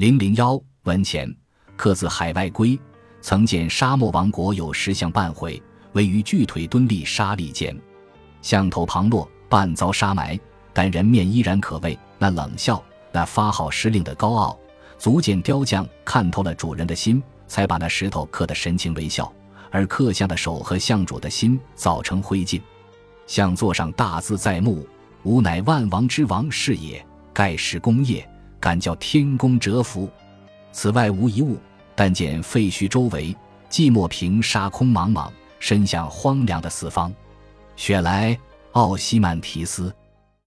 零零幺文前，刻自海外归，曾见沙漠王国有石像半毁，位于巨腿墩立沙砾间，像头旁落，半遭沙埋，但人面依然可畏。那冷笑，那发号施令的高傲，足见雕匠看透了主人的心，才把那石头刻得神情微笑。而刻像的手和像主的心造成灰烬，像座上大字在目：“吾乃万王之王是也。”盖世功业，敢叫天公折服。此外无一物，但见废墟周围，寂寞平沙空茫茫，伸向荒凉的四方。雪莱奥西曼提斯。